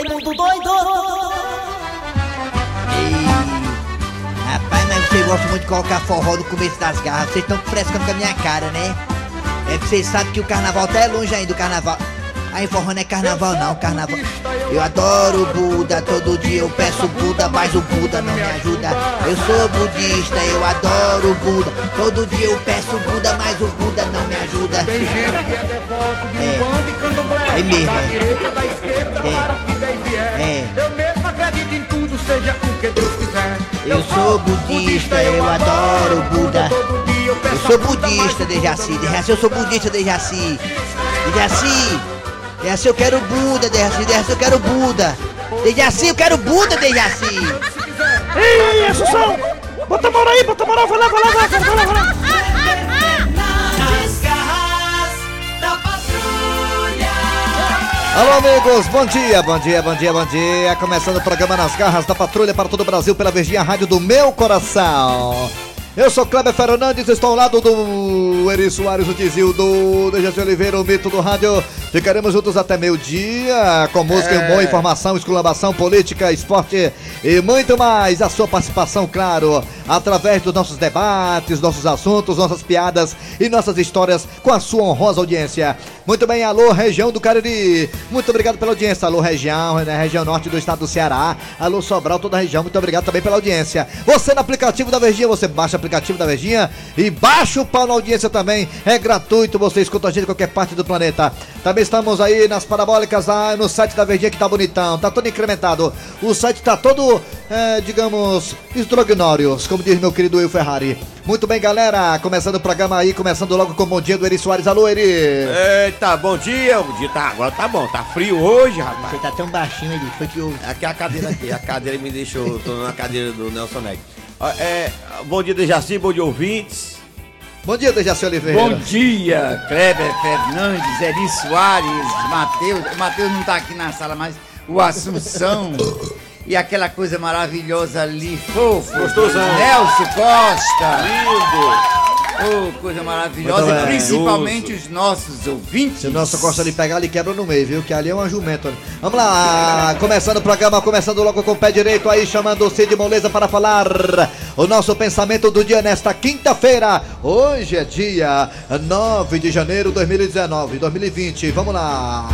Raimundo doido! Rapaz, mas você gosta muito de colocar forró no começo das garras. Vocês estão frescando com a minha cara, né? É que vocês sabem que o carnaval tá longe ainda, o carnaval. Aí forró não é carnaval não, carnaval. Eu adoro o Buda, todo dia eu peço Buda, mas o Buda não me ajuda. Eu sou budista, eu adoro o Buda. Todo dia eu peço Buda, mas o Buda não me ajuda. É É mesmo, Da é. Eu mesmo acredito em tudo, seja o que Deus quiser Eu sou budista, eu adoro o Buda. Eu sou budista, Dejaci. Dejaci, eu sou budista, Dejaci. Dejaci. Dejaci, eu quero Buda, Dejaci. Dejaci, eu quero Buda. Dejaci, eu quero Buda, Dejaci. Ei, ei, Assunção! Bota moral aí, bota moral, vai lá, vai lá, vai lá, vai lá, vai lá. Nas garras da patrulha! Alô, amigos, bom dia, bom dia, bom dia, bom dia. Começando o programa Nas Garras da Patrulha para todo o Brasil pela Verdinha Rádio do Meu Coração. Eu sou Kleber Fernandes, estou ao lado do Eri Soares, o Tizil, do Dejaci Oliveira, o mito do rádio. Ficaremos juntos até meio-dia, com música, humor, informação, exclamação, política, esporte e muito mais. A sua participação, claro, através dos nossos debates, nossos assuntos, nossas piadas e nossas histórias com a sua honrosa audiência. Muito bem, alô, região do Cariri. Muito obrigado pela audiência. Alô, região, né, região norte do estado do Ceará. Alô, Sobral, toda a região. Muito obrigado também pela audiência. Você no aplicativo da Verdinha, você baixa o aplicativo da Verdinha e baixa o pau na audiência também. É gratuito, você escuta a gente em qualquer parte do planeta. Também estamos aí nas parabólicas, lá no site da Verdinha que tá bonitão, tá todo incrementado. O site tá todo, é, digamos, esdrognórios, como diz meu querido Will Ferrari. Muito bem, galera. Começando o programa aí, começando logo com o bom dia do Eri Soares. Alô, Eri. Eita, bom dia, bom dia, tá, agora tá bom, tá frio hoje, rapaz. Você tá tão baixinho, ele foi que o. Aqui é a cadeira aqui, a cadeira me deixou, tô na cadeira do Nelson Neck. É, bom dia, Dejaci, bom dia, ouvintes. Bom dia, Dejaci Oliveira. Bom dia, Kleber Fernandes, Eri Soares, Matheus. O Matheus não tá aqui na sala, mas o Assunção. E aquela coisa maravilhosa ali, fofo. Gostosão. Nelson Costa. Lindo. Oh, coisa maravilhosa. Muito E principalmente os nossos ouvintes. Se o nosso Costa lhe pegar, ele quebra no meio, viu? Que ali é uma jumenta. Vamos lá, começando o programa, começando logo com o pé direito aí, chamando o Cid Moleza para falar o nosso pensamento do dia nesta quinta-feira. Hoje é dia 9 de janeiro de 2019, 2020. Vamos lá.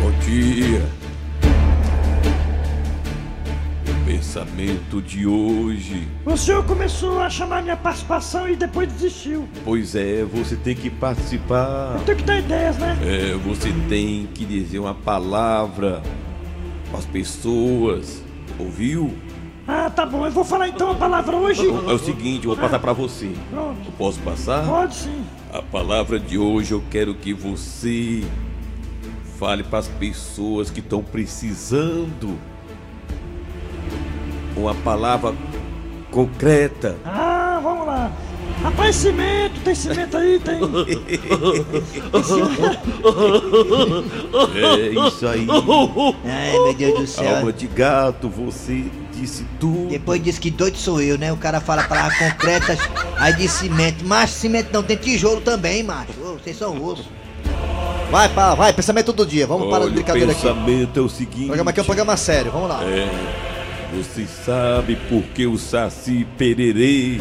Bom dia. Pensamento de hoje. O senhor começou a chamar minha participação e depois desistiu. Pois é, você tem que participar. Eu tenho que dar ideias, né? É, você tem que dizer uma palavra às pessoas. Ouviu? Ah, tá bom. Eu vou falar então a palavra hoje. É o seguinte, eu vou passar pra você. Pronto. Eu posso passar? Pode sim. A palavra de hoje eu quero que você fale para as pessoas que estão precisando. Uma palavra concreta. Ah, vamos lá. Rapaz, cimento, tem cimento aí, tem. É isso aí. Ai, meu Deus do céu. Alma de gato, você disse tudo. Depois diz que doido sou eu, né? O cara fala palavras concretas, aí diz cimento. Macho, cimento não, tem tijolo também, macho. Vocês são osso. Vai, pá, vai, pensamento do dia. Vamos parar de Olha, o brincadeira aqui. pensamento é o O seguinte. programa aqui é um programa sério, vamos lá. É, você sabe por que o Saci Pererê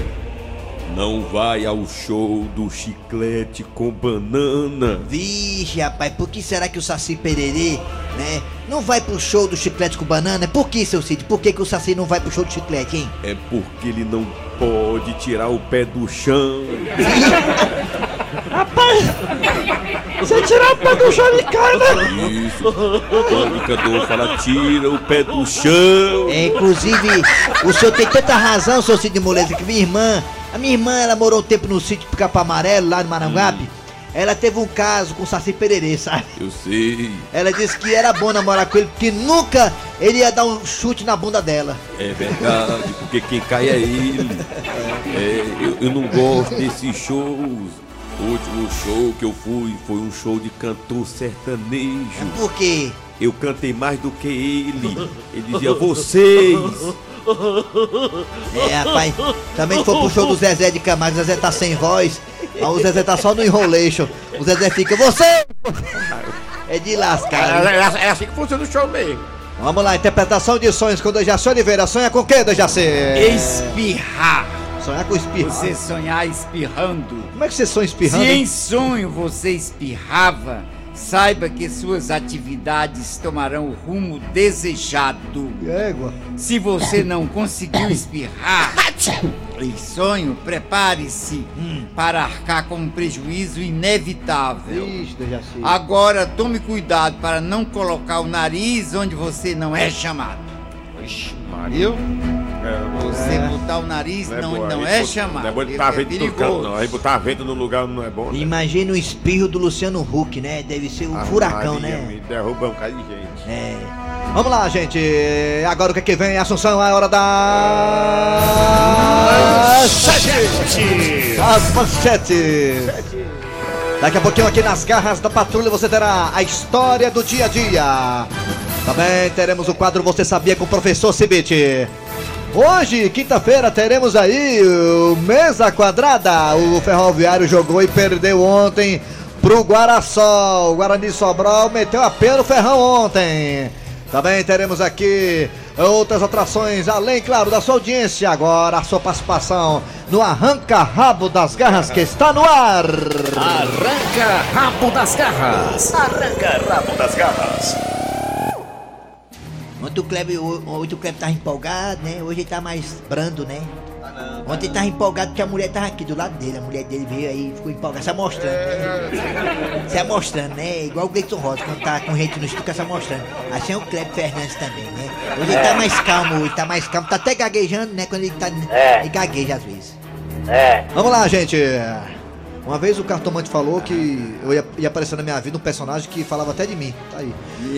não vai ao show do chiclete com banana? Vixe, rapaz, por que será que o Saci Pererê, né? Não vai pro show do chiclete com banana? Por que, seu Cid? Por que, que o Saci não vai pro show do chiclete, hein? É porque ele não pode tirar o pé do chão. Rapaz, você tirar o pé do chão ele cai, né? Isso. O indicador fala, tira o pé do chão. É, inclusive, o senhor tem tanta razão, seu Cid Moleza, que minha irmã, a minha irmã, ela morou um tempo no sítio Capão Amarelo, lá no Maranguape. Ela teve um caso com o Saci Pererê, sabe? Eu sei. Ela disse que era bom namorar com ele, porque nunca ele ia dar um chute na bunda dela. É verdade, porque quem cai é ele. É, eu, eu não gosto desses shows. O último show que eu fui foi um show de cantor sertanejo. Por quê? Eu cantei mais do que ele. Ele dizia, vocês. É, rapaz, também foi pro show do Zezé de Camargo, o Zezé tá sem voz, o Zezé tá só no enrolation. O Zezé fica, você! É de É, lascar. é- é assim que funciona o show mesmo. Vamos lá, interpretação de sonhos com Dejaci Oliveira. Sonha com o quê, Dejaci? Espirrar. Sonhar com espirro. Você sonhar espirrando. Como é que você sonha espirrando? Se em sonho você espirrava, saiba que suas atividades tomarão o rumo desejado. Égua. Se você não conseguiu espirrar em sonho, prepare-se para arcar com um prejuízo inevitável. Ixi, Dejaci. Agora tome cuidado para não colocar o nariz onde você não é chamado. Maria. Você botar o nariz Não é, não, boa. não é chamado. Não é bom ele botar é vento no canto, não. Aí botar vento no lugar não é bom. né? Imagina o espirro do Luciano Huck, né? Deve ser um Ah, furacão, Maria, né? Me derruba um bocado de gente. É. Vamos lá, gente. Agora o que, que vem? Assunção, é hora da. As manchetes. Daqui a pouquinho aqui nas garras da patrulha você terá a história do dia a dia. Também teremos o quadro Você Sabia com o professor Cibite. Hoje, quinta-feira, teremos aí o Mesa Quadrada. O Ferroviário jogou e perdeu ontem pro Guaraçol. O Guarani Sobral meteu a pé no ferrão ontem. Também teremos aqui outras atrações, além, claro, da sua audiência. Agora, a sua participação no Arranca Rabo das Garras que está no ar. Arranca rabo das garras. Arranca rabo das garras. Ontem o Kleber, ontem o Kleber tava empolgado, né? Hoje ele tá mais brando, né? Ontem ele tava empolgado porque a mulher tava aqui do lado dele. A mulher dele veio aí e ficou empolgada, se amostrando, né? Se amostrando, né? Igual o Gleison Rosa, quando tá com gente no estúdio, se amostrando. Assim é o Kleber Fernandes também, né? Hoje ele tá mais calmo, hoje tá mais calmo. Tá até gaguejando, né? Quando ele tá. Ele gagueja às vezes. Vamos lá, gente. Uma vez o cartomante falou que eu ia, ia aparecer na minha vida um personagem que falava até de mim. Tá aí.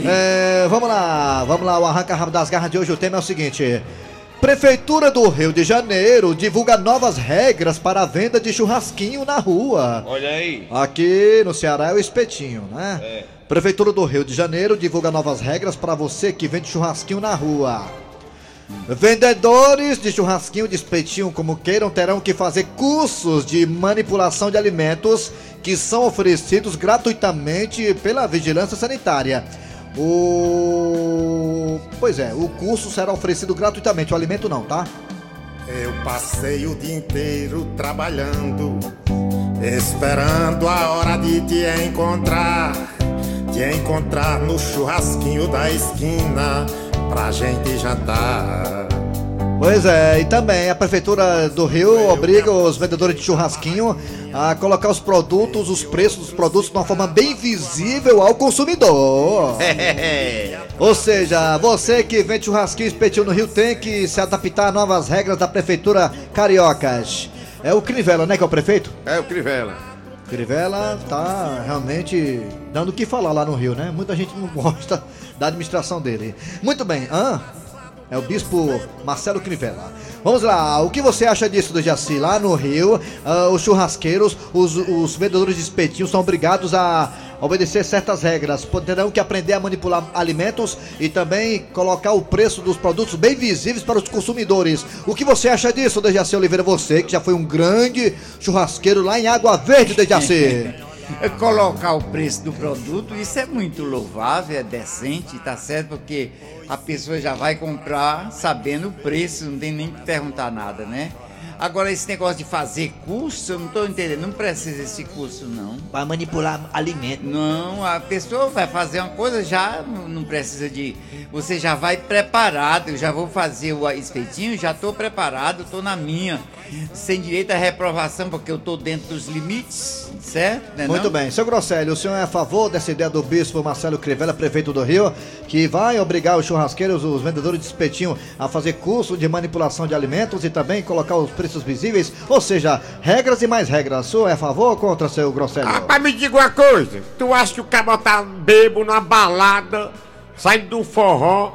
É, vamos lá, vamos lá. O Arranca Rabo das Garras de hoje, o tema é o seguinte. Prefeitura do Rio de Janeiro divulga novas regras para a venda de churrasquinho na rua. Olha aí. Aqui no Ceará é o espetinho, né? Prefeitura do Rio de Janeiro divulga novas regras para você que vende churrasquinho na rua. Vendedores de churrasquinho de espetinho, como queiram, terão que fazer cursos de manipulação de alimentos que são oferecidos gratuitamente pela Vigilância Sanitária. O. Pois é, o curso será oferecido gratuitamente, o alimento não, tá? Eu passei o dia inteiro trabalhando, esperando a hora de te encontrar. Te encontrar no churrasquinho da esquina, pra gente jantar. Pois é, e também a Prefeitura do Rio obriga os vendedores de churrasquinho a colocar os produtos, os preços dos produtos de uma forma bem visível ao consumidor. Ou seja, você que vende churrasquinho espetinho no Rio tem que se adaptar a novas regras da Prefeitura Cariocas. É o Crivella, né, que é o prefeito? É o Crivella. Crivella tá realmente dando o que falar lá no Rio, né? Muita gente não gosta da administração dele. Muito bem, hã? É o bispo Marcelo Crivella. Vamos lá, o que você acha disso do Jaci? Lá no Rio, ah, os churrasqueiros, os, os vendedores de espetinhos são obrigados a obedecer certas regras. Terão que aprender a manipular alimentos e também colocar o preço dos produtos bem visíveis para os consumidores. O que você acha disso, Dejaci Oliveira? Você que já foi um grande churrasqueiro lá em Água Verde, Dejaci. É Colocar o preço do produto, isso é muito louvável, é decente, tá certo? Porque a pessoa já vai comprar sabendo o preço, não tem nem que perguntar nada, né? Agora, esse negócio de fazer curso, eu não tô entendendo, não precisa esse curso, não. Pra manipular alimento. Não, a pessoa vai fazer uma coisa, já não precisa de. Você já vai preparado, eu já vou fazer o espetinho, já tô preparado, tô na minha. Sem direito à reprovação, porque eu tô dentro dos limites, certo? Né, Muito não? bem. Seu Grosselio, o senhor é a favor dessa ideia do bispo Marcelo Crivella, prefeito do Rio, que vai obrigar os churrasqueiros, os vendedores de espetinho, a fazer curso de manipulação de alimentos e também colocar os preços visíveis? Ou seja, regras e mais regras. Senhor é a favor ou contra, seu Grosselio? Rapaz, me diga uma coisa. Tu acha que o cara tá bebo numa balada, saindo do forró,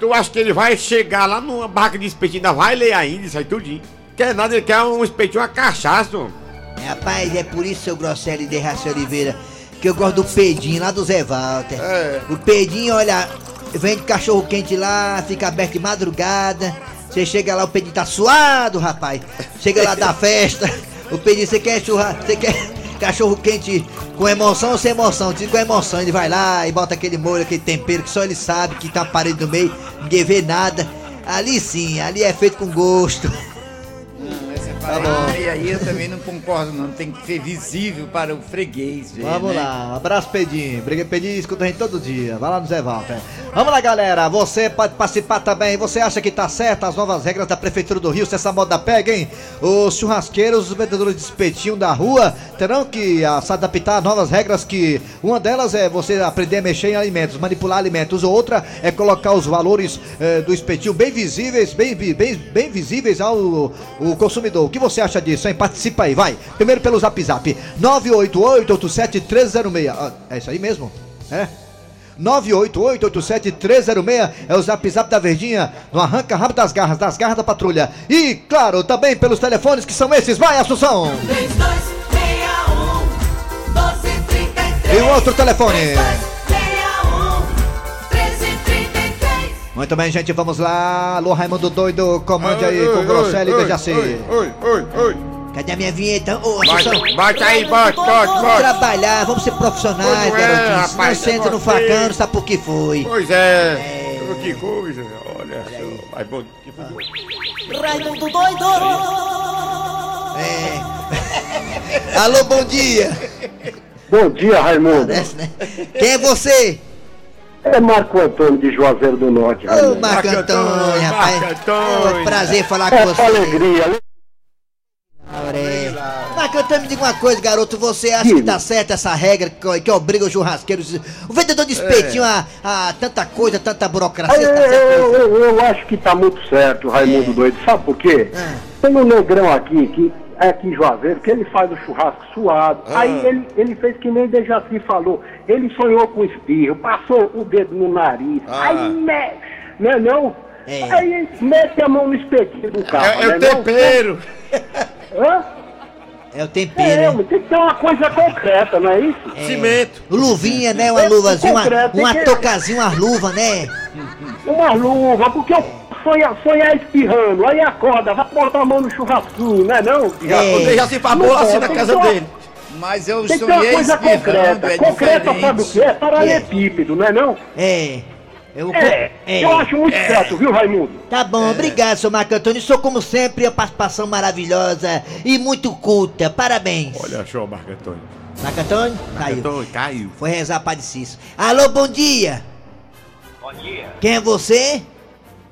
tu acha que ele vai chegar lá numa barraca de espetinho, ainda vai ler ainda isso aí tudinho? Quer nada, ele quer um espetinho, uma cachaça. É, Rapaz, é por isso, seu Grosselio de Raci Oliveira, que eu gosto do Pedinho lá do Zé Walter. É. O Pedinho, olha, vende cachorro quente lá, fica aberto de madrugada. Você chega lá, o Pedinho tá suado, rapaz. Chega lá da festa, o Pedinho, você quer churrasco, você quer cachorro quente Com emoção ou sem emoção? Diz com emoção, ele vai lá e bota aquele molho, aquele tempero que só ele sabe que tá parede no meio, ninguém vê nada. Ali sim, ali é feito com gosto. Tá bom. parede aí eu também não concordo, não. Tem que ser visível para o freguês. ver, Vamos né? lá, um abraço Pedinho. Briga Pedinho, escuta a gente todo dia. Vai lá no Zé Walter. Vamos lá, galera. Você pode participar também. Você acha que tá certo as novas regras da Prefeitura do Rio? Se essa moda pega, hein? Os churrasqueiros, os vendedores de espetinho da rua terão que se adaptar às novas regras que uma delas é você aprender a mexer em alimentos, manipular alimentos. Outra é colocar os valores eh, do espetinho bem visíveis, bem, bem, bem visíveis ao o consumidor. O que você acha disso, hein? Participa aí, vai. Primeiro pelo Zap Zap. 988-87-306. Ah, é isso aí mesmo? É? 988-87-306 é o Zap Zap da Verdinha no Arranca Rápido das Garras, das Garras da Patrulha. E, claro, também pelos telefones que são esses. Vai, Assunção! 3261 1233 E o outro telefone. 3261 Muito bem, gente, vamos lá. Alô, Raimundo Doido, comande aí com Grosselli e Dejaci. Oi, oi, oi. Cadê a minha vinheta? Ô, Bate, Assunção. bate aí, bate, bate, Vamos bate. trabalhar, vamos ser profissionais, Pois é, garotinho. Senão rapaz, você entra no você- facão, não sabe por que foi. Pois é. Que coisa. Olha só. Vai bom. que foi? Raimundo doido É. Alô, bom dia. Bom dia, Raimundo. Parece, né? Quem é você? É Marco Antônio de Juazeiro do Norte, Ô, Raimundo. Marco Antônio, rapaz. Marco Antônio. Prazer falar com É você. alegria. É. Marco Antônio, me diga uma coisa, garoto. Você acha que Diga. tá certa essa regra que, que obriga os churrasqueiros, o vendedor de espetinho a, a tanta coisa, tanta burocracia? Tá eu, certo? eu- eu acho que tá muito certo, Raimundo doido. Sabe por quê? Ah. Tem um negrão aqui, que é aqui em Juazeiro, que ele faz o churrasco suado. Ah. Aí ele, ele fez que nem Dejaci falou. Ele sonhou com espirro, passou o dedo no nariz. Aí, me, não é não? É. Aí mete a mão no espetinho do carro. É, é não o tempero. Não? Hã? É o É, tempero, mas tem que ter uma coisa concreta, não é isso? Cimento. Luvinha, né? Uma É, luvazinha, uma, uma tocazinha, uma luva, né? Uma luva, porque eu sonha, sonhar espirrando, aí acorda, vai botar a mão no churrasquinho, não é não? É. Já se falou assim na casa dele. Mas eu Tem que ter uma sonhei coisa espirrando, concreta. é concreta sabe o que é? Paralelepípedo, não é não? É. Eu, É, eu acho muito certo, viu, Raimundo? Tá bom, obrigado, seu Marco Antônio. Sou, como sempre, a participação maravilhosa e muito culta. Parabéns. Olha só, Marco Antônio. Marco Antônio, caiu. Antônio, caiu. Foi rezar Cício. Alô, bom dia. Bom dia, Quem é você?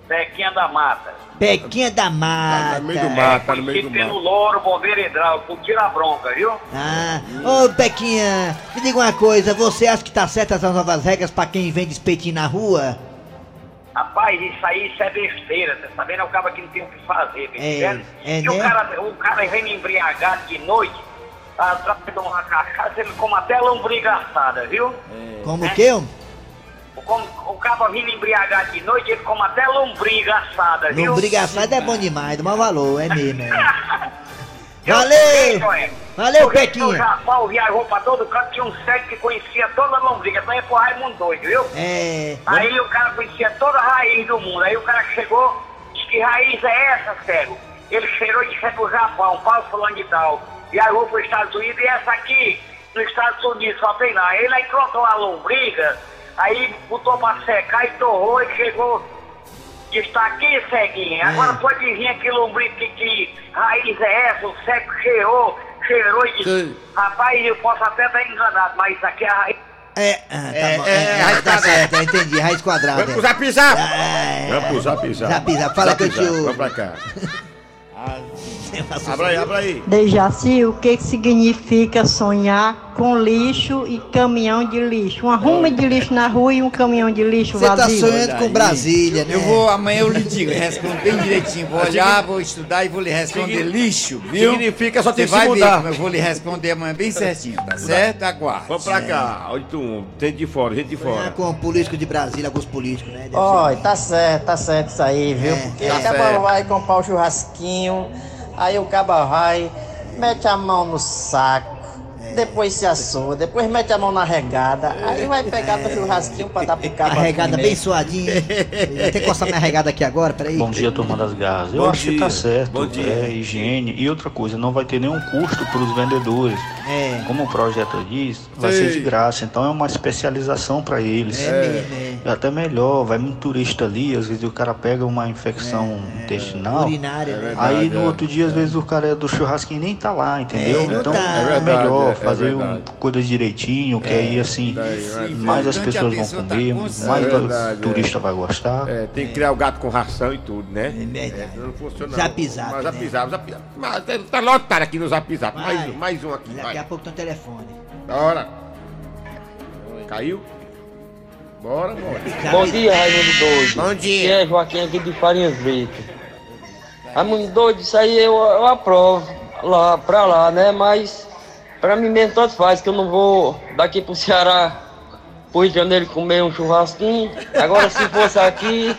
Bequinha da Mata. Pequinha da Tá Mata. no meio do mato, tá no meio do mato. Louro, bombeiro hidráulico, tira a bronca, viu? Ah, ô Pequinha, me diga uma coisa, você acha que tá certo essas novas regras pra quem vende espetinho na rua? Rapaz, isso aí isso é besteira, você tá vendo? É o cara que não tem o que fazer, tá É, entendendo? é, e o né? cara, o cara vem embriagado de noite, atrás de uma cachaça, ele come até lombriga assada, viu? Como que? homem? O, com- o cara vindo embriagado de noite, ele come até lombriga assada, viu? Lombriga assada é bom demais, do mau valor, é mesmo. É. Eu Valeu! Valeu, que O Pequinha! Japão viajou pra todo canto, tinha um cego que conhecia toda a lombriga, também foi Raimundo doido, viu? É. Aí o cara conhecia toda a raiz do mundo. Aí o cara chegou, disse que raiz é essa, cego? Ele cheirou e disse é pro Japão, Paulo fulano de tal. E vou pros Estados Unidos e essa aqui, nos Estados Unidos, só tem lá. Ele aí colocou a lombriga, aí botou pra secar e torrou e chegou. Disse, tá aqui, ceguinha. Agora pode vir que lombriga, que, que raiz é essa? O cego cheirou, cheirou e disse, rapaz, eu posso até estar enganado, mas isso aqui é a raiz. É, ah, tá É, bom. é, É, raiz tá quadrada. certo, eu entendi, raiz quadrada. Vamos pro zap zap. É. Vamos pro zap zap. Zap zap, fala que eu te. Vamos pra cá. Abra aí, abra aí. Dejaci, o que significa sonhar com lixo e caminhão de lixo? Uma ruma de lixo na rua e um caminhão de lixo Você tá vazio. sonhando com Brasília, né? Eu vou, amanhã eu lhe digo, eu respondo bem direitinho. Vou olhar, vou estudar e vou lhe responder Signi- lixo, viu? significa só Você tem que ver mudar. como eu vou lhe responder amanhã bem certinho, tá certo? Aguarde. Vamos pra cá. 81. Tem de fora, gente de Sonhar fora. com político de Brasília, alguns políticos, né? Olha, tá certo, tá certo isso aí, viu? É, Porque tá o certo. vai comprar o churrasquinho, aí o cabo vai, mete a mão no saco, depois se assou, depois mete a mão na regada, aí vai pegar no churrasquinho pra dar pro cara. Arregada bem suadinha. Vou até coçar minha regada aqui agora, peraí. Bom dia, turma das garras. Eu Bom acho que tá dia. certo. Bom dia. É higiene. E outra coisa, não vai ter nenhum custo para os vendedores. É. Como o projeto diz, vai Sei. ser de graça. Então é uma especialização para eles. É mesmo, É Até melhor, vai muito turista ali, às vezes o cara pega uma infecção intestinal. Urinária, né? aí no é. outro dia, às vezes, o cara do churrasquinho nem tá lá, entendeu? É, então tá. é, É melhor é, é fazer um, verdade. coisas direitinho, que É, aí assim, daí, mais as pessoas vão tá comer, consciente. mais É o verdade, turista é. vai gostar. É, tem que criar o gato com ração e tudo, né? É não funciona. Zap Zap, Mas né? zap zap, zap zap. Mas tá- tá lotado aqui no zap zap. Vai. Mais, um- mais um aqui. Daqui Vai. a pouco tem um telefone. Bora. Caiu? Bora, bora. Bom dia, Raimundo Doido. Bom dia. Aqui é Joaquim aqui de Farinhas Brito. Raimundo Doido, isso aí eu, eu aprovo lá pra lá, né? Mas pra mim mesmo tanto faz, que eu não vou daqui pro Ceará, pro Rio de Janeiro comer um churrasquinho. Agora se fosse aqui,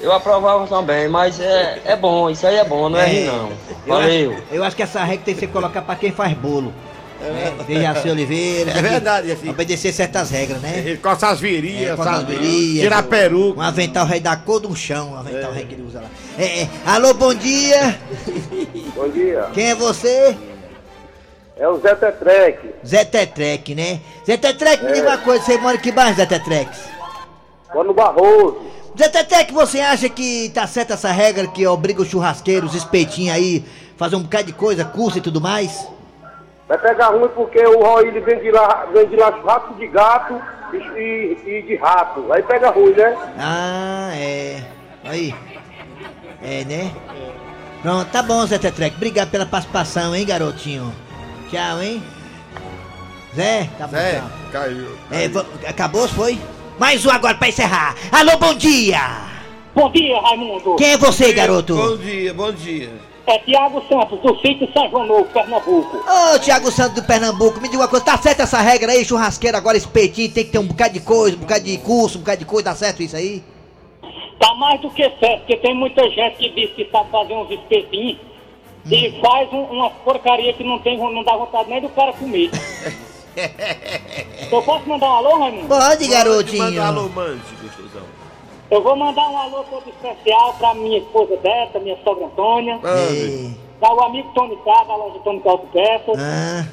eu aprovava também. Mas é, é bom, isso aí é bom, não é, ruim não. Eu Valeu. acho, eu acho que essa regra tem que ser colocada pra quem faz bolo. É, Dejaci Oliveira. É verdade, assim. Obedecer certas regras, né? Ele coça as virias, É, as virias, Tira a peruca. Um avental rei da cor do chão, um avental rei que ele usa lá. É, é. Alô, bom dia. Bom dia. Quem é você? É o Zé Tetrec. Zé Tetrec, né? Zé Tetrec, me diga uma coisa, você mora em que bairro, Zé Tetrec? Moro no Barroso. Zé Tetrec, você acha que tá certa essa regra que obriga os churrasqueiros, os espetinhos aí, fazer um bocado de coisa, curso e tudo mais? Vai pegar ruim porque o Roy ele vende lá, vende lá churrasco de gato e, e- e de rato. Aí pega ruim, né? Ah, é. Aí. É, né? Pronto, tá bom, Zé Tetrec. Obrigado pela participação, hein, garotinho. Tchau, hein? Zé, tá bom, Zé, tchau. caiu. É, vo- acabou, foi? Mais um agora pra encerrar. Alô, bom dia! Bom dia, Raimundo. Quem é você, garoto? Bom dia, bom dia. É Tiago Santos, do sítio São João Novo, Pernambuco. Ô, Thiago Santos do Pernambuco, me diga uma coisa, tá certa essa regra aí, churrasqueiro agora, espetinho, tem que ter um bocado de coisa, um bocado de curso, um bocado de coisa, tá certo isso aí? Tá mais do que certo, porque tem muita gente que diz que sabe fazer uns espetinhos e faz um, uma porcaria que não, tem, não dá vontade nem do cara comer. Eu posso mandar um alô, Raimundo? Pode, garotinho. Manda um alô, mande, gostosão. Eu vou mandar um alô todo especial pra minha esposa Beta, minha sogra Antônia, pra o amigo Tony K, da loja Tony K Autopeças, Ah,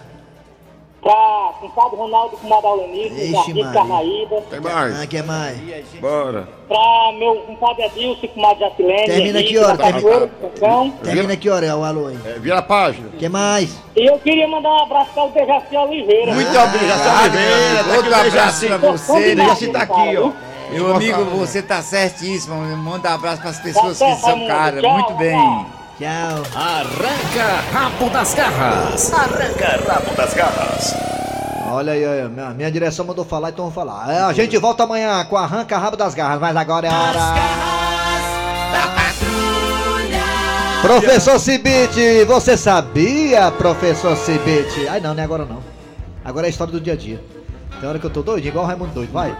pra compadre Ronaldo, comadre Aulenice, Ixi, Jardim. Carnaíba, Tem mais? ah, que mais? Bora. pra meu compadre Adilson, comadre Jacilene, Termina Henrique, que hora? Termina, termina que hora é o alô aí? É, vira a página. que mais? E eu queria mandar um abraço para o Dejaci Oliveira. Muito obrigado, Oliveira. Tá Outro aqui abraço Dejaci. pra você, O? Dejaci tá aqui, ó. Meu amigo, você tá certíssimo. Manda um abraço pras pessoas Tá que são caras. Muito bem. Tchau. Arranca rabo das garras. Arranca rabo das garras. Olha aí, olha, minha, minha direção mandou falar, então vou falar. É, a gente volta amanhã com Arranca Rabo das Garras, mas agora é a hora. Professor Cibite, você sabia, professor Cibite? Ai não, não é agora não. Agora é a história do dia a dia. Tem hora que eu tô doido, igual o Raimundo doido, vai.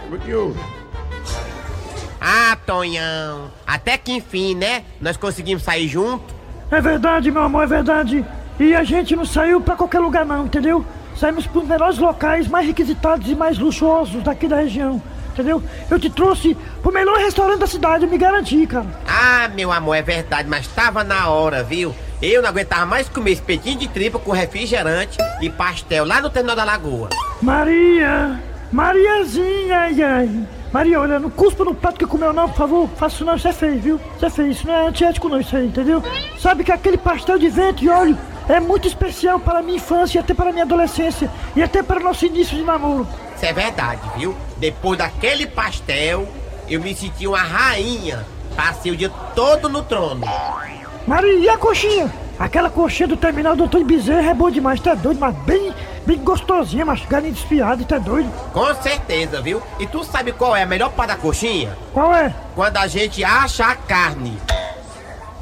Ah, Tonhão, até que enfim, né? Nós conseguimos sair junto. É verdade, meu amor, é verdade. E a gente não saiu pra qualquer lugar não, entendeu? Saímos pros melhores locais, mais requisitados e mais luxuosos daqui da região, entendeu? Eu te trouxe pro melhor restaurante da cidade, eu me garanti, cara. Ah, meu amor, é verdade, mas tava na hora, viu? Eu não aguentava mais comer espetinho de tripa com refrigerante e pastel lá no terminal da lagoa. Maria! Mariazinha, ai, ai. Maria, olha, não cuspa no prato que comeu não, por favor. Faça isso não, isso é feio, viu? Isso é feio, isso não é antiético não, isso aí, entendeu? Sabe que aquele pastel de vento e óleo é muito especial para a minha infância e até para a minha adolescência e até para o nosso início de namoro. Isso é verdade, viu? Depois daquele pastel, eu me senti uma rainha. Passei o dia todo no trono. Maria, e a coxinha? Aquela coxinha do terminal do Antônio Bezerra é boa demais, tá doido, mas bem, bem gostosinha, mas galinha desfiada, tá doido? Com certeza, viu? E tu sabe qual é a melhor parte da coxinha? Qual é? Quando a gente acha a carne.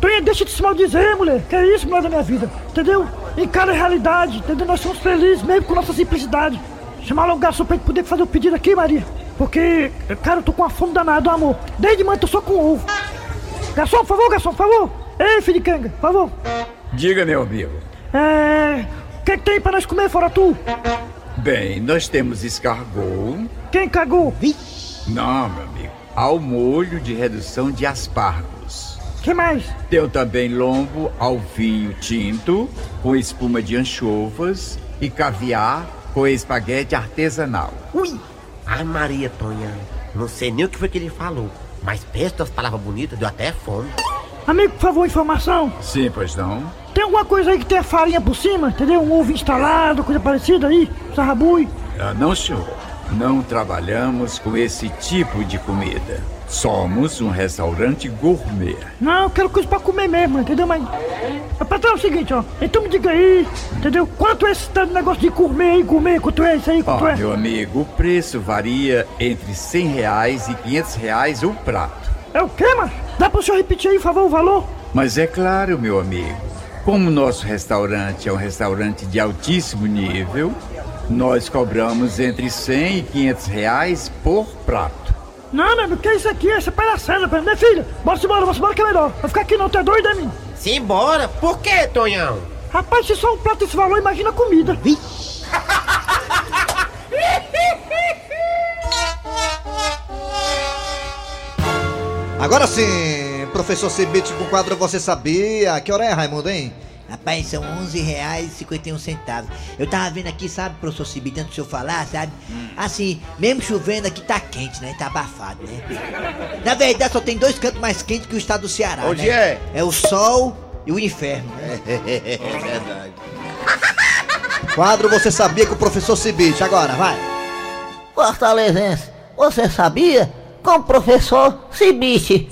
Tonha, deixa de se maldizer, mulher. Que é isso, mulher da minha vida, entendeu? Encara a realidade, entendeu? Nós somos felizes mesmo com nossa simplicidade. Chamar logo o garçom pra gente poder fazer o pedido aqui, Maria. Porque, cara, eu tô com uma fome danada, amor. Desde manhã eu tô só com ovo. Garçom, por favor, garçom, por favor. Ei, filho de canga, por favor. Diga, meu amigo. É. O que, que tem pra nós comer fora tu? Bem, nós temos escargot. Quem cagou? Não, meu amigo. Ao molho de redução de aspargos. que mais? Tem também lombo ao vinho tinto, com espuma de anchovas e caviar com espaguete artesanal. Ui! Ai, Maria Tonha, não sei nem o que foi que ele falou, mas pensa as palavras bonitas, deu até fome. Amigo, por favor, informação. Sim, pois não? Tem alguma coisa aí que tenha farinha por cima, entendeu? Um ovo instalado, coisa parecida aí, sarrabui. Ah, não, senhor. Não trabalhamos com esse tipo de comida. Somos um restaurante gourmet. Não, eu quero coisa pra comer mesmo, entendeu? Mas. Mas, patrão, é o seguinte, ó. Então me diga aí, entendeu? Quanto é esse negócio de gourmet aí, gourmet? Quanto é isso aí? Ó, Quanto é? meu amigo, o preço varia entre 100 reais e 500 reais o prato. É o quê, mano? Dá pra o senhor repetir aí, por favor, o valor? Mas é claro, meu amigo, como nosso restaurante é um restaurante de altíssimo nível, nós cobramos entre 100 e 500 reais por prato. Não, meu amigo, que é isso aqui? Essa palhaçada, pera, minha filha. Bora embora, bora embora que é melhor. Vai ficar aqui não, tu é doido, é mim? Simbora? Por que, Tonhão? Rapaz, se só um prato esse valor, imagina a comida. Agora sim, professor Cibite com o quadro Você Sabia? Que hora é, Raimundo, hein? Rapaz, são 11 reais e 51 centavos. Eu tava vendo aqui, sabe, professor Cibite, antes do senhor falar, sabe? Assim, mesmo chovendo aqui tá quente, né? Tá abafado, né? Na verdade, só tem dois cantos mais quentes que o estado do Ceará, Onde né? é? É o sol e o inferno. É verdade. Quadro Você Sabia com o professor Cibite. Agora, vai. Fortalezense, você sabia? Com o professor Cibite.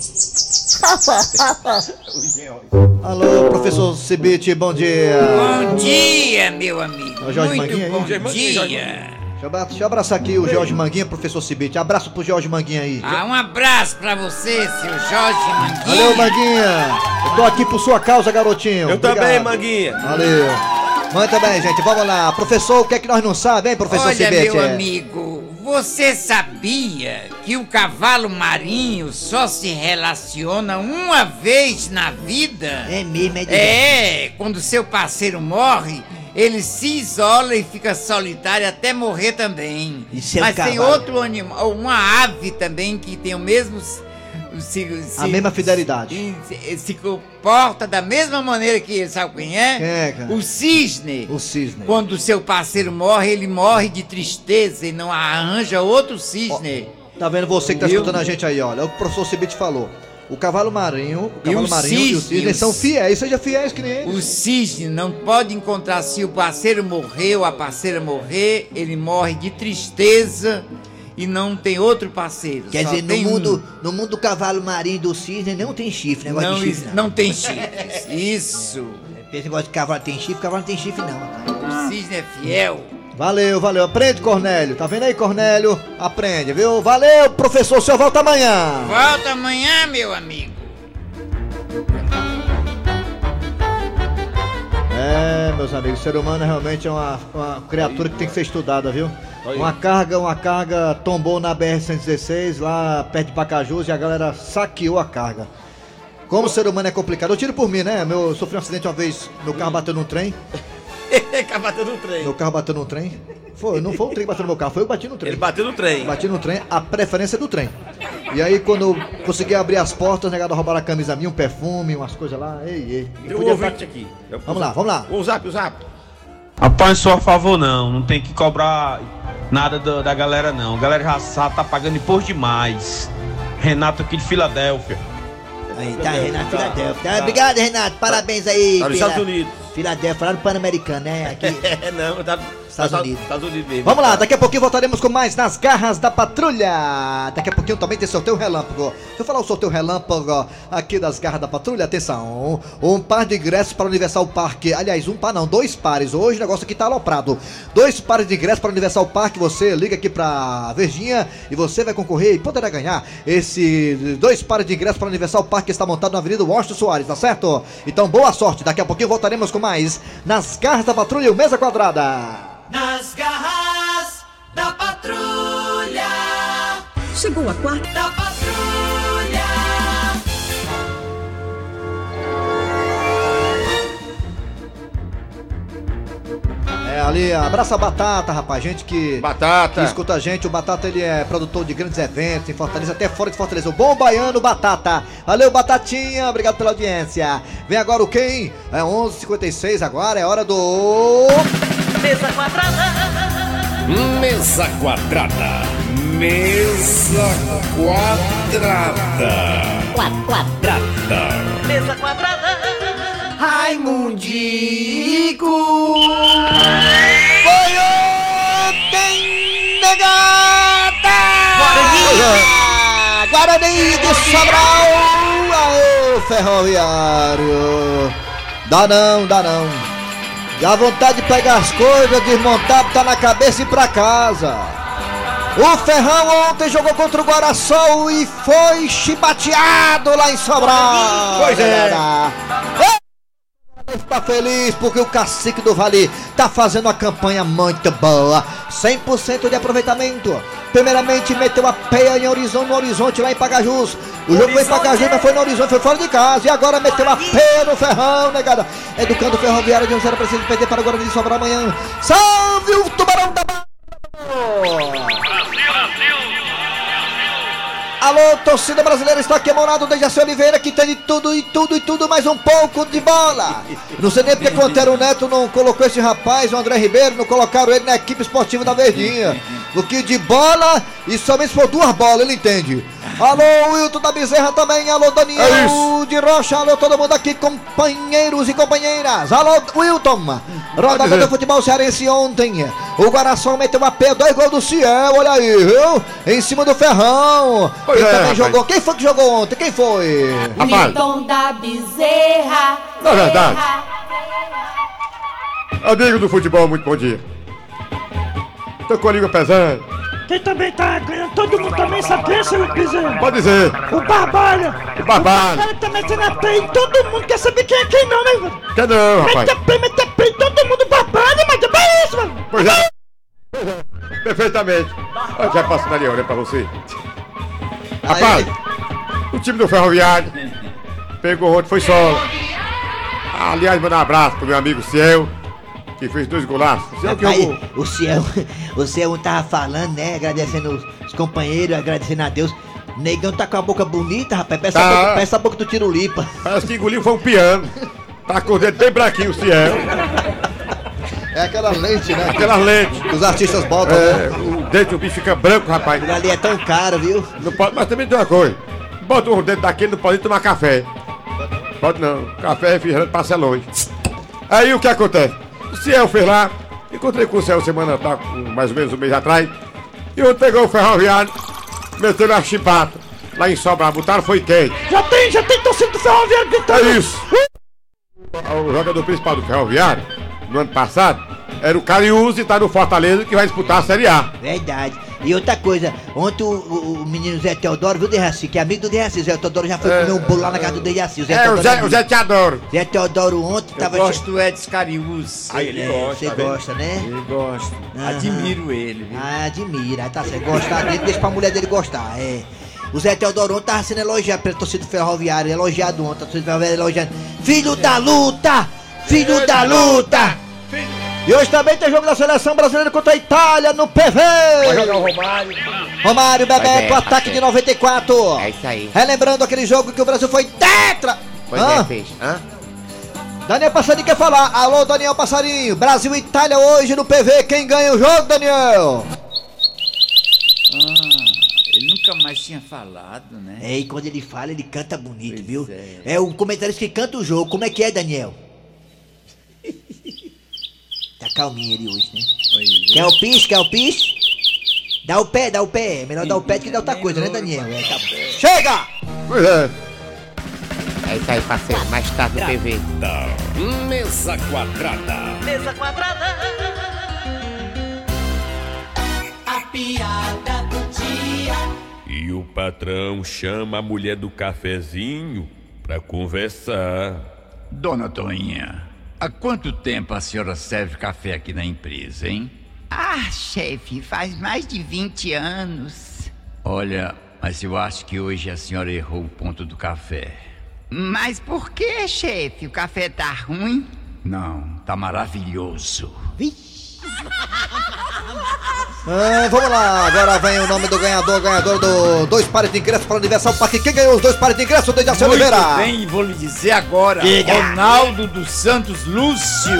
Alô, professor Cibite, bom dia. Bom dia, meu amigo. É o Jorge Muito Manguinha bom aí? dia. Deixa eu, abra- deixa eu abraçar aqui o Jorge Manguinha, professor Cibite. Abraço pro Jorge Manguinha aí. Ah, um abraço pra você, seu Jorge Manguinha. Valeu, Manguinha. Eu tô aqui por sua causa, garotinho. Eu também. Manguinha. Valeu. Muito bem, gente. Vamos lá. Professor, o que é que nós não sabemos, hein, professor Olha, Cibite? meu amigo, você sabia que o cavalo marinho só se relaciona uma vez na vida? É mesmo, é de É, quando seu parceiro morre, ele se isola e fica solitário até morrer também. Isso é Mas tem outro animal, uma ave também que tem o mesmo. Se, A mesma fidelidade. Se, se comporta da mesma maneira que ele, sabe quem é? Quem é, cara? O cisne. O cisne. Quando o seu parceiro morre, ele morre de tristeza e não arranja outro cisne. Tá vendo você que tá escutando a gente aí, olha. É o professor Cibite falou. O cavalo marinho, o cavalo o marinho e o cisne, cisne são fiéis. Seja fiéis que nem eles. O cisne não pode encontrar se o parceiro morreu, a parceira morrer, ele morre de tristeza e não tem outro parceiro. Quer dizer, no tem um. mundo, no mundo do cavalo marinho e do cisne não tem chifre, negócio não, de chifre não. não tem chifres. Isso. Esse negócio de cavalo tem chifre, cavalo não tem chifre não. O cisne é fiel. Valeu, valeu. Aprende, Cornélio. Tá vendo aí, Cornélio? Aprende, viu? Valeu, professor. O senhor volta amanhã. Volta amanhã, meu amigo. É, meus amigos, o ser humano realmente é uma, uma criatura que tem que ser estudada, viu? Uma carga, uma carga tombou na BR-116, lá perto de Pacajus, e a galera saqueou a carga. Como o ser humano é complicado. Eu tiro por mim, né? Meu, eu sofri um acidente uma vez, meu carro bateu num trem. Acaba batendo no trem. Meu carro bateu num trem. Foi, não foi o trem que bateu no meu carro, foi eu que bati no trem. Ele bateu no trem. Bati no trem, a preferência é do trem. E aí, quando eu consegui abrir as portas, negado roubaram a camisa minha, um perfume, umas coisas lá. Ei, ei. Tem um Podia ouvinte tá- aqui. Vamos lá, vamos lá. O zap, o zap. Rapaz, sou a favor não, não tem que cobrar nada da, da galera não. A galera já, já tá pagando imposto demais. Renato aqui de Filadélfia. Aí tá, Renato Filadélfia. Tá, Obrigado, Renato. Parabéns aí. Tá nos Estados Unidos. Filadélfia, lá no Pan-Americano, né? Aqui. É, não, tá Estados Unidos. Estados Unidos mesmo. Vamos lá, daqui a pouquinho voltaremos com mais nas garras da patrulha. Daqui a pouquinho também tem sorteio relâmpago. Deixa eu falar o sorteio relâmpago aqui das garras da patrulha. Atenção, um par de ingressos para o Universal Park. Aliás, um par não, dois pares. Hoje o negócio aqui tá aloprado. Dois pares de ingressos para o Universal Park. Você liga aqui pra Virgínia e você vai concorrer e poderá ganhar esse dois pares de ingressos para o Universal Park que está montado na Avenida Washington Soares, tá certo? Então boa sorte. Daqui a pouquinho voltaremos com mais nas garras da patrulha, o mesa quadrada. Nas garras da patrulha. Chegou a quarta. Da patrulha. É, ali, abraça a Batata, rapaz. Gente que. Batata. Que escuta a gente. O Batata, ele é produtor de grandes eventos em Fortaleza, até fora de Fortaleza. O bom baiano Batata. Valeu, Batatinha. Obrigado pela audiência. Vem agora o quem? É 11h56 agora. É hora do. Mesa quadrada. Mesa quadrada. Mesa quadrada. Quadrada. Mesa quadrada. Raimundico. Foi ontem, negada! Guarani! Guarani de Sobral! Aô, ferroviário! Dá não, dá não. Dá vontade de pegar as coisas, desmontar, botar na cabeça e ir pra casa. O Ferrão ontem jogou contra o Guaraçol e foi chibateado lá em Sobral. Pois é. Está feliz porque o cacique do Vale tá fazendo uma campanha muito boa. 100% de aproveitamento. Primeiramente meteu a peia em Horizonte, no Horizonte lá em Pacajus. O jogo foi em Pacajus, mas foi no Horizonte, foi fora de casa. E agora meteu a peia no Ferrão, negada. Educando o Ferroviário de 1 0 precisa perder para o Guarani de Sobral amanhã. Salve o Tubarão da Alô, torcida brasileira, está aqui Morado Dejaci Oliveira, que tem de tudo e tudo e tudo, mais um pouco de bola. Não sei nem porque que o Antero Neto não colocou esse rapaz, o André Ribeiro, não colocaram ele na equipe esportiva da Verdinha. O que de bola e somente se for duas bolas, ele entende. Alô, Wilton da Bezerra também, alô, É Daniel de Rocha, alô, todo mundo aqui, companheiros e companheiras. Alô, Wilton, rodada dizer. do futebol cearense ontem. O Guaração meteu a pé, dois gols do Ciel, olha aí, viu? Em cima do Ferrão. Pois Quem é, também rapaz. jogou? Quem foi que jogou ontem? Quem foi? Rapaz, Milton da Bezerra. Na verdade. amigo do futebol, muito bom dia. Tô com a língua pesando. Quem também tá ganhando, todo mundo também sabe quem é, seu Bezerra? Pode dizer. O Barbalha. O Barbalha. O Barbalha tá metendo a pé em todo mundo, quer saber quem é quem não, né, mano? Quer não, rapaz. Mete a pé, mete a pé em todo mundo, Barbalha, mas é isso, mano. Pois é. Perfeitamente. Eu já passo na olha pra você. Rapaz, o time do Ferroviário pegou ontem, foi solo. Aliás, mandar um abraço pro meu amigo Ciel, que fez dois golaços. Ciel que Aí, jogou. o Ciel, o Ciel tava falando, né? Agradecendo os, os companheiros, agradecendo a Deus. Negão tá com a boca bonita, rapaz. Peça, Tá. a, boca, peça a boca do Tirulipa. Parece que engoliu foi um piano. Tá com o dedo bem branquinho o Ciel. É aquela lente, né? Aquela lente. Que os artistas botam, É, né? o dedo do bicho fica branco, rapaz. Aquilo ali é tão caro, viu? Não pode, mas também tem uma coisa. Bota o dedo daquele, não pode nem tomar café. Pode não. Café refrigerante passa longe. Aí o que acontece? O Ciel fez lá. Encontrei com o Ciel semana, tá, mais ou menos um mês atrás. E ontem pegou o ferroviário, meteu na chibata. Lá em Sobral, botaram foi quem? Já tem, já tem torcida do Ferroviário gritando. É isso. O jogador principal do ferroviário, no ano passado, era o Cariúzi, tá no Fortaleza, que vai disputar a Série A. Verdade. E outra coisa, ontem o, o- o menino Zé Teodoro, viu, Dejaci? Que é amigo do Dejaci. Zé Teodoro já foi É. comer um bolo lá na casa do Dejaci. Zé É, o Teodoro Zé, amigo. o Zé te adoro. Zé Teodoro ontem Eu tava. gosto do Edson Cariús. Aí ele É, gosta, Você tá vendo? gosta, né? Eu gosto. Aham. Admiro ele. viu? Ah, admira. Tá certo. Gostar dele, deixa pra mulher dele gostar. É. O Zé Teodoro ontem tava sendo elogiado pela torcida ferroviária. Elogiado ontem. A torcida ferroviária elogiando. Filho da luta! Filho da luta! E hoje também tem jogo da seleção brasileira contra a Itália no PV. Vai jogar o Romário. Romário Bebeto, é, ataque é. de 94. É isso aí. Relembrando aquele jogo que o Brasil foi tetra. Pois Hã? é, fez. Hã? Daniel Passarinho quer falar. Alô, Daniel Passarinho. Brasil e Itália hoje no PV. Quem ganha o jogo, Daniel? Ah, ele nunca mais tinha falado, né? É, e quando ele fala, ele canta bonito, Pois viu? é. É. o comentarista que canta o jogo. Como é que é, Daniel? Tá calminho ele hoje, né? Pois Quer o pis? Quer o pis? Dá o pé, dá o pé. Melhor dar o pé do que dar outra coisa, né, Daniel? É, tá... Chega! Pois é. É isso aí, parceiro. Mais tarde no PV. Mesa quadrada. Mesa quadrada. A piada do dia. E o patrão chama a mulher do cafezinho pra conversar. Dona Toninha, há quanto tempo a senhora serve café aqui na empresa, hein? Ah, chefe, faz mais de 20 anos. Olha, mas eu acho que hoje a senhora errou o ponto do café. Mas por que, chefe? O café tá ruim? Não, tá maravilhoso. Ah, vamos lá, agora vem o nome do ganhador, ganhador do dois pares de ingressos para o Universal Parque. Quem ganhou os dois pares de ingressos, Dejaci Oliveira? bem, vou lhe dizer agora. Diga. Ronaldo dos Santos Lúcio,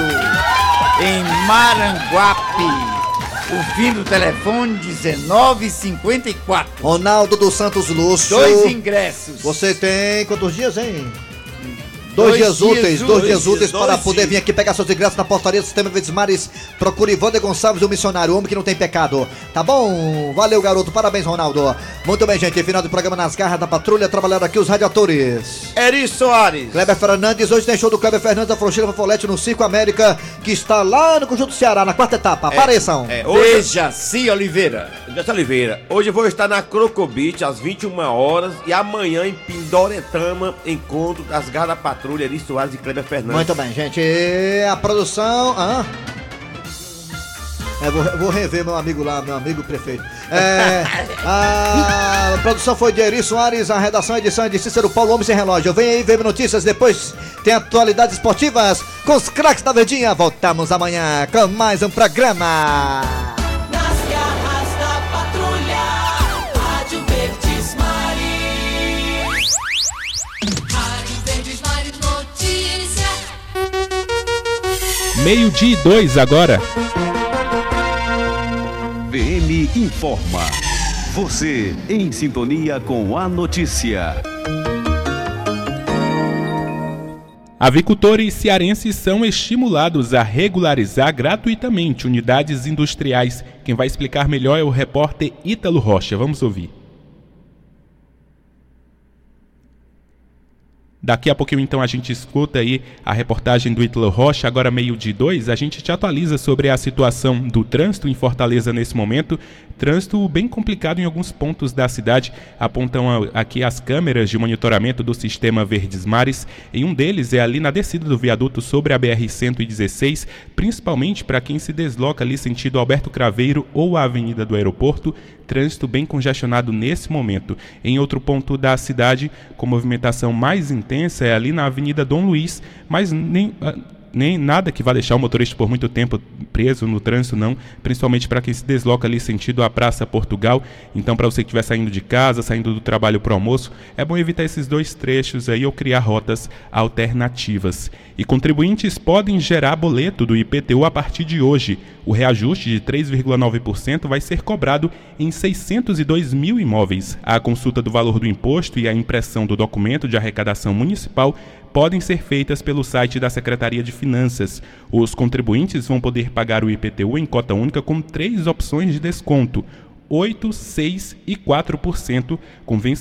em Maranguape. O fim do telefone 1954. Ronaldo dos Santos Lúcio. Dois ingressos. Você tem quantos dias, hein? Dois Dois, dias úteis, dois dias úteis dois para poder dias. vir aqui pegar seus ingressos na portaria do Sistema Verdes Mares. Procure Wander Gonçalves, o missionário, o homem que não tem pecado. Tá bom? Valeu, garoto. Parabéns, Ronaldo. Muito bem, gente. Final do programa nas garras da patrulha. Trabalharam aqui os radiadores. Eri Soares. Kleber Fernandes, hoje tem show do Kleber Fernandes da Froncheira Fofolete no Circo América, que está lá no Conjunto Ceará, na quarta etapa. Apareçam. É, hoje... Dejaci Oliveira. Dejaci Oliveira, hoje eu vou estar na Crocobit às 21 horas e amanhã em Pindoretama, encontro das garras da patrulha Eri Soares e Kleber Fernandes. Muito bem, gente. A produção. É, vou, vou rever meu amigo lá, meu amigo prefeito. É, a produção foi de Eri Soares, a redação e edição é de Cícero Paulo Homem Sem Relógio. Vem aí ver notícias, depois tem atualidades esportivas com os craques da Verdinha. Voltamos amanhã com mais um programa. Meio-dia e dois agora. VM informa. Você em sintonia com a notícia. Avicultores cearenses são estimulados a regularizar gratuitamente unidades industriais. Quem vai explicar melhor é o repórter Ítalo Rocha. Vamos ouvir. Daqui a pouquinho, então, a gente escuta aí a reportagem do Ítalo Rocha. Agora, meio de dois, a gente te atualiza sobre a situação do trânsito em Fortaleza nesse momento. Trânsito bem complicado em alguns pontos da cidade. Apontam aqui as câmeras de monitoramento do sistema Verdes Mares. Em um deles é ali na descida do viaduto sobre a BR-116, principalmente para quem se desloca ali sentido Alberto Craveiro ou a Avenida do Aeroporto. Trânsito bem congestionado nesse momento. Em outro ponto da cidade, com movimentação mais intensa, é ali na Avenida Dom Luiz, mas nem. ah, nem nada que vá deixar o motorista por muito tempo preso no trânsito, não. Principalmente para quem se desloca ali sentido a Praça Portugal. Então, para você que estiver saindo de casa, saindo do trabalho para o almoço, é bom evitar esses dois trechos aí ou criar rotas alternativas. E contribuintes podem gerar boleto do IPTU a partir de hoje. O reajuste de 3,9% vai ser cobrado em 602 mil imóveis. A consulta do valor do imposto e a impressão do documento de arrecadação municipal podem ser feitas pelo site da Secretaria de Finanças. Os contribuintes vão poder pagar o IPTU em cota única com três opções de desconto: 8, 6 e 4%, com vencimento